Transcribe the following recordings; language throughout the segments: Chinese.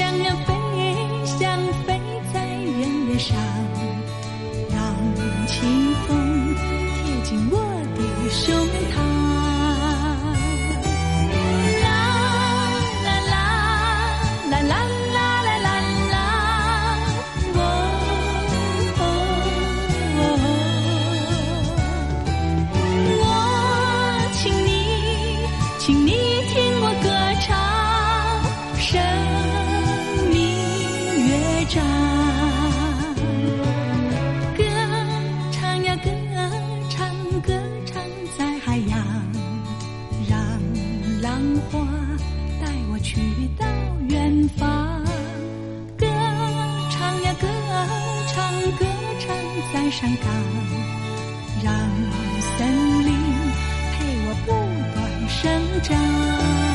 想要飞翔，飞在原野上，长。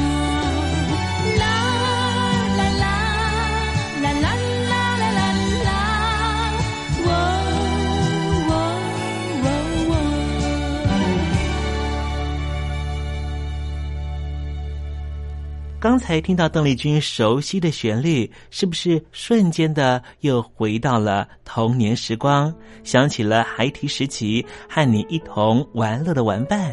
啦啦啦啦啦啦啦啦啦刚才听到邓丽君熟悉的旋律，是不是瞬间的又回到了童年时光？想起了孩提时期和你一同玩乐的玩伴，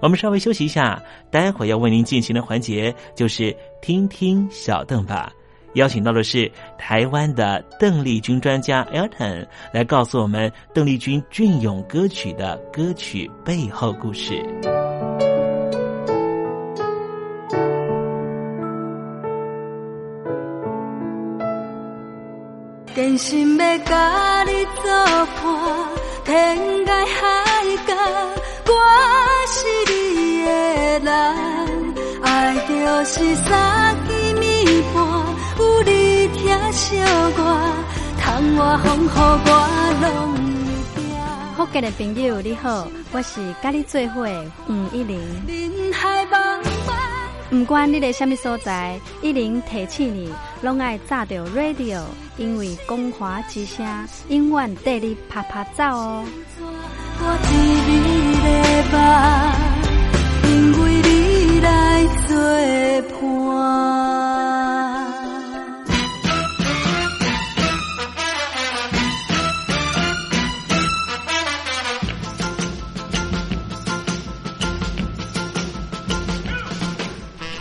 我们稍微休息一下，待会儿要为您进行的环节就是听听小邓吧。邀请到的是台湾的邓丽君专家 Elton 来告诉我们邓丽君隽永歌曲的歌曲背后故事。真心要甲你作伴，天涯海的人。爱就是三更暝半，有你听小歌，窗外风雨我拢会惊。福建的朋友你好，我是甲你做伙的黄一玲。人海茫茫。不管你在什么所在，一零提醒你，拢爱炸着 radio，因为光华之声永远带你啪啪走哦。我伫你的梦，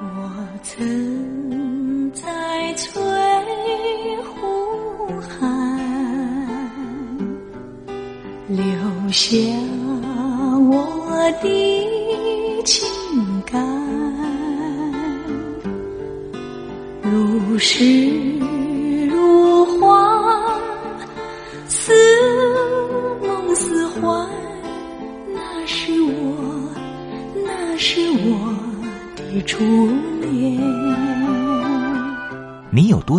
我曾。在翠湖畔留下我的情感，如诗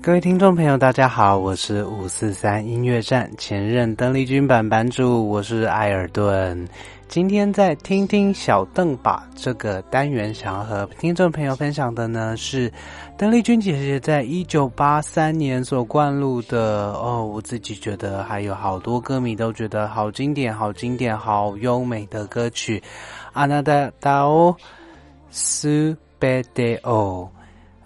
各位听众朋友，大家好，我是五四三音乐站前任邓丽君版版主，我是艾尔顿。今天在听听小邓吧这个单元，想要和听众朋友分享的呢是邓丽君姐姐在一九八三年所灌录的哦，我自己觉得还有好多歌迷都觉得好经典、好经典、好优美的歌曲《阿那达达哦苏贝德哦》。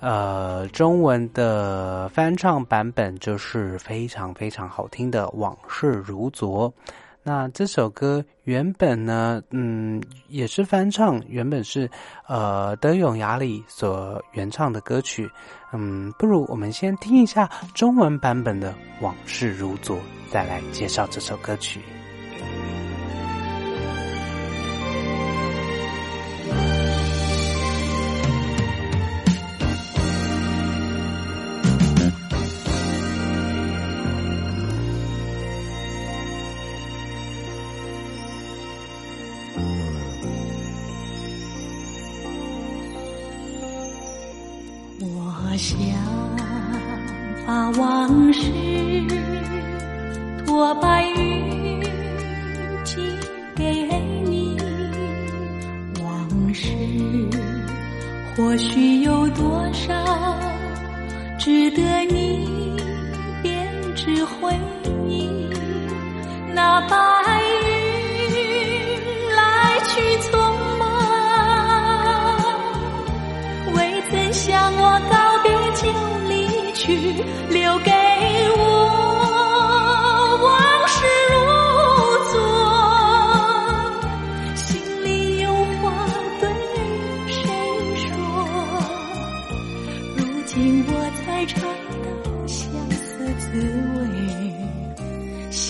呃，中文的翻唱版本就是非常非常好听的《往事如昨》。那这首歌原本呢，嗯，也是翻唱，原本是呃德永雅里所原唱的歌曲。嗯，不如我们先听一下中文版本的《往事如昨》，再来介绍这首歌曲。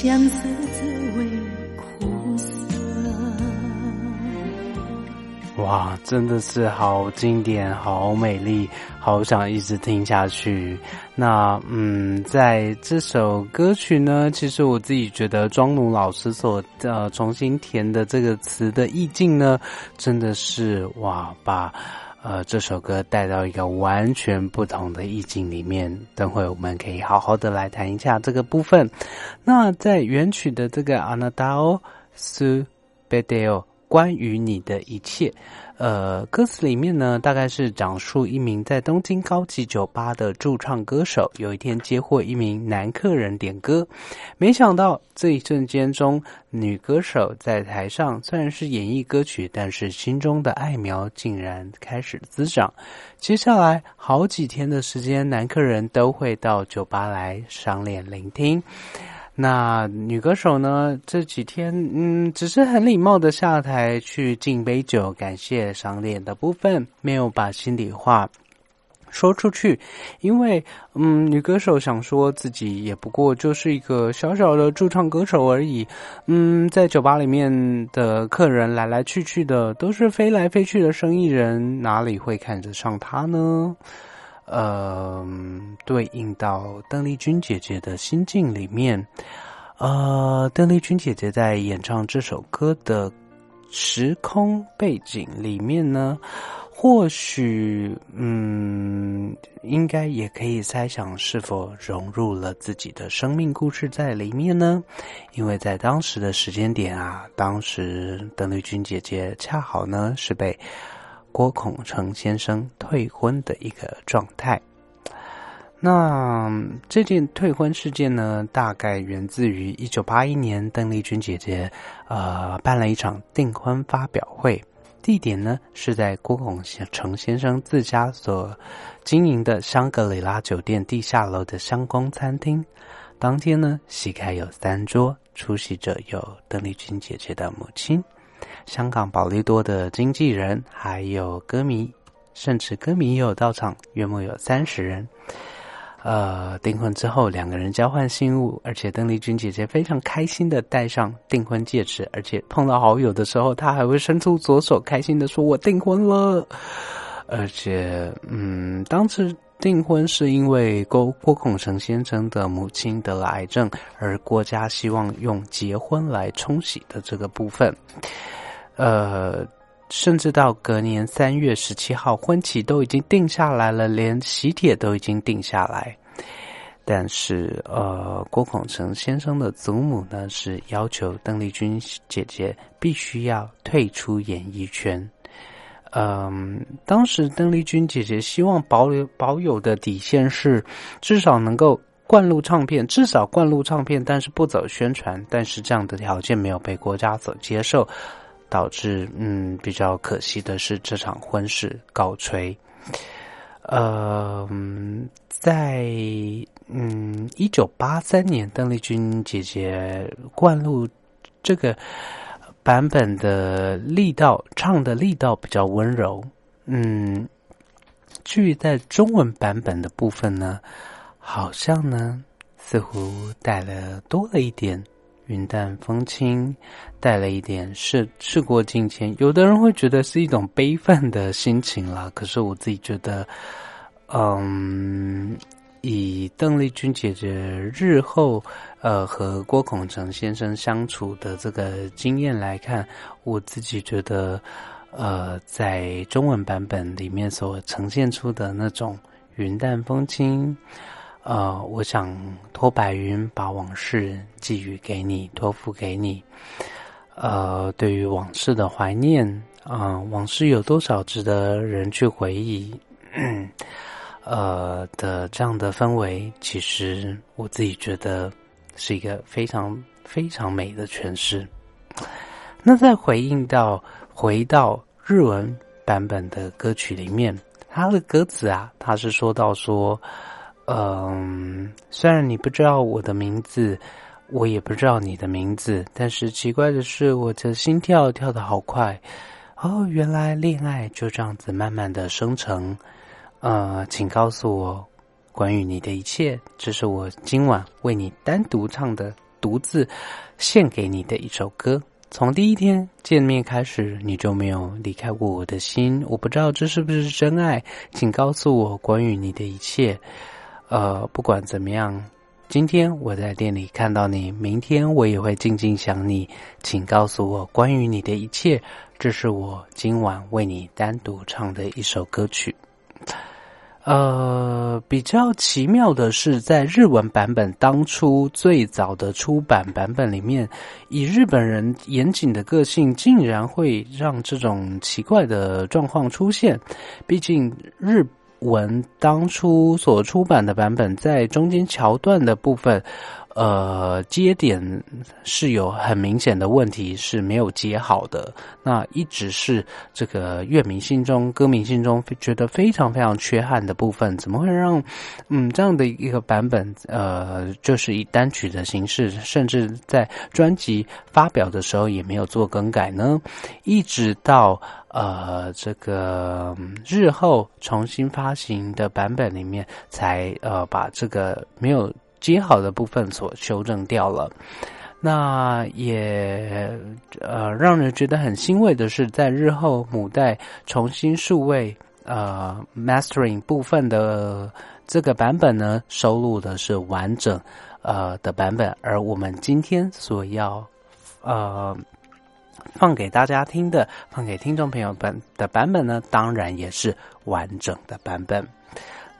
相思滋味苦涩。哇，真的是好经典，好美丽，好想一直听下去。那嗯，在这首歌曲呢，其实我自己觉得庄奴老师所呃重新填的这个词的意境呢，真的是哇，把呃这首歌带到一个完全不同的意境里面。等会我们可以好好的来谈一下这个部分。那在原曲的这个 Anadao su bedeo。关于你的一切，呃，歌词里面呢，大概是讲述一名在东京高级酒吧的驻唱歌手，有一天接获一名男客人点歌，没想到这一瞬间中，女歌手在台上虽然是演绎歌曲，但是心中的爱苗竟然开始滋长。接下来好几天的时间，男客人都会到酒吧来赏脸聆听。那女歌手呢？这几天，嗯，只是很礼貌的下台去敬杯酒，感谢赏脸的部分，没有把心里话说出去，因为，嗯，女歌手想说自己也不过就是一个小小的驻唱歌手而已，嗯，在酒吧里面的客人来来去去的都是飞来飞去的生意人，哪里会看得上她呢？呃，对应到邓丽君姐姐的心境里面，呃，邓丽君姐姐在演唱这首歌的时空背景里面呢，或许，嗯，应该也可以猜想是否融入了自己的生命故事在里面呢？因为在当时的时间点啊，当时邓丽君姐姐恰好呢是被。郭孔成先生退婚的一个状态。那这件退婚事件呢，大概源自于一九八一年，邓丽君姐姐呃办了一场订婚发表会，地点呢是在郭孔成先生自家所经营的香格里拉酒店地下楼的香宫餐厅。当天呢，席开有三桌，出席者有邓丽君姐姐的母亲。香港保利多的经纪人，还有歌迷，甚至歌迷也有到场，约莫有三十人。呃，订婚之后，两个人交换信物，而且邓丽君姐姐非常开心的戴上订婚戒指，而且碰到好友的时候，她还会伸出左手，开心的说：“我订婚了。”而且，嗯，当时订婚是因为郭郭孔成先生的母亲得了癌症，而郭家希望用结婚来冲洗的这个部分。呃，甚至到隔年三月十七号，婚期都已经定下来了，连喜帖都已经定下来。但是，呃，郭孔成先生的祖母呢，是要求邓丽君姐姐必须要退出演艺圈。嗯，当时邓丽君姐姐希望保留保有的底线是，至少能够灌录唱片，至少灌录唱片，但是不走宣传。但是这样的条件没有被国家所接受。导致嗯比较可惜的是这场婚事告吹。呃，在嗯一九八三年，邓丽君姐姐灌录这个版本的力道，唱的力道比较温柔。嗯，至于在中文版本的部分呢，好像呢似乎带了多了一点。云淡风轻，带了一点事事过境迁。有的人会觉得是一种悲愤的心情啦，可是我自己觉得，嗯，以邓丽君姐姐日后呃和郭孔成先生相处的这个经验来看，我自己觉得，呃，在中文版本里面所呈现出的那种云淡风轻。呃，我想托白云把往事寄予给你，托付给你。呃，对于往事的怀念，啊，往事有多少值得人去回忆？呃的这样的氛围，其实我自己觉得是一个非常非常美的诠释。那在回应到回到日文版本的歌曲里面，它的歌词啊，它是说到说。嗯，虽然你不知道我的名字，我也不知道你的名字，但是奇怪的是，我的心跳跳得好快。哦，原来恋爱就这样子慢慢的生成。呃，请告诉我关于你的一切，这是我今晚为你单独唱的，独自献给你的一首歌。从第一天见面开始，你就没有离开过我的心。我不知道这是不是真爱，请告诉我关于你的一切。呃，不管怎么样，今天我在店里看到你，明天我也会静静想你。请告诉我关于你的一切，这是我今晚为你单独唱的一首歌曲。呃，比较奇妙的是，在日文版本当初最早的出版版本里面，以日本人严谨的个性，竟然会让这种奇怪的状况出现。毕竟日。文当初所出版的版本，在中间桥段的部分。呃，接点是有很明显的问题，是没有接好的。那一直是这个乐迷心中、歌迷心中觉得非常非常缺憾的部分。怎么会让嗯这样的一个版本，呃，就是以单曲的形式，甚至在专辑发表的时候也没有做更改呢？一直到呃这个日后重新发行的版本里面，才呃把这个没有。接好的部分所修正掉了，那也呃让人觉得很欣慰的是，在日后母带重新数位呃 mastering 部分的这个版本呢，收录的是完整呃的版本，而我们今天所要呃放给大家听的，放给听众朋友本的版本呢，当然也是完整的版本。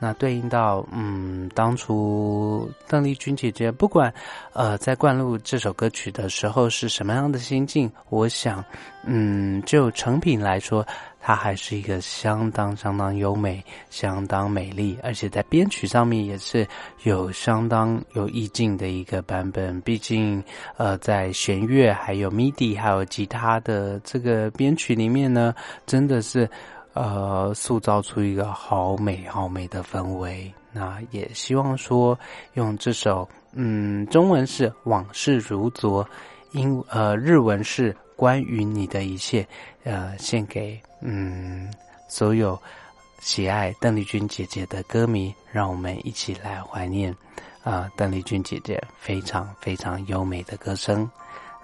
那对应到，嗯，当初邓丽君姐姐不管，呃，在灌录这首歌曲的时候是什么样的心境，我想，嗯，就成品来说，它还是一个相当相当优美、相当美丽，而且在编曲上面也是有相当有意境的一个版本。毕竟，呃，在弦乐、还有 MIDI、还有吉他的这个编曲里面呢，真的是。呃，塑造出一个好美好美的氛围。那也希望说，用这首，嗯，中文是往事如昨，英呃日文是关于你的一切，呃，献给嗯所有喜爱邓丽君姐姐的歌迷，让我们一起来怀念啊邓丽君姐姐非常非常优美的歌声。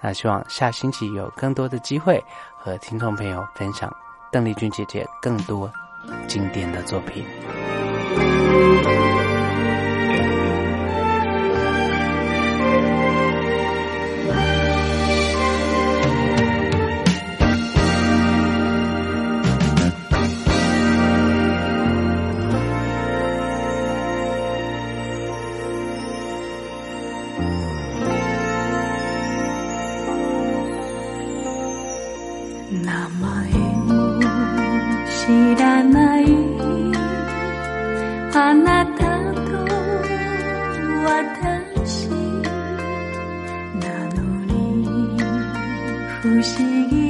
那希望下星期有更多的机会和听众朋友分享。邓丽君姐姐更多经典的作品。不吸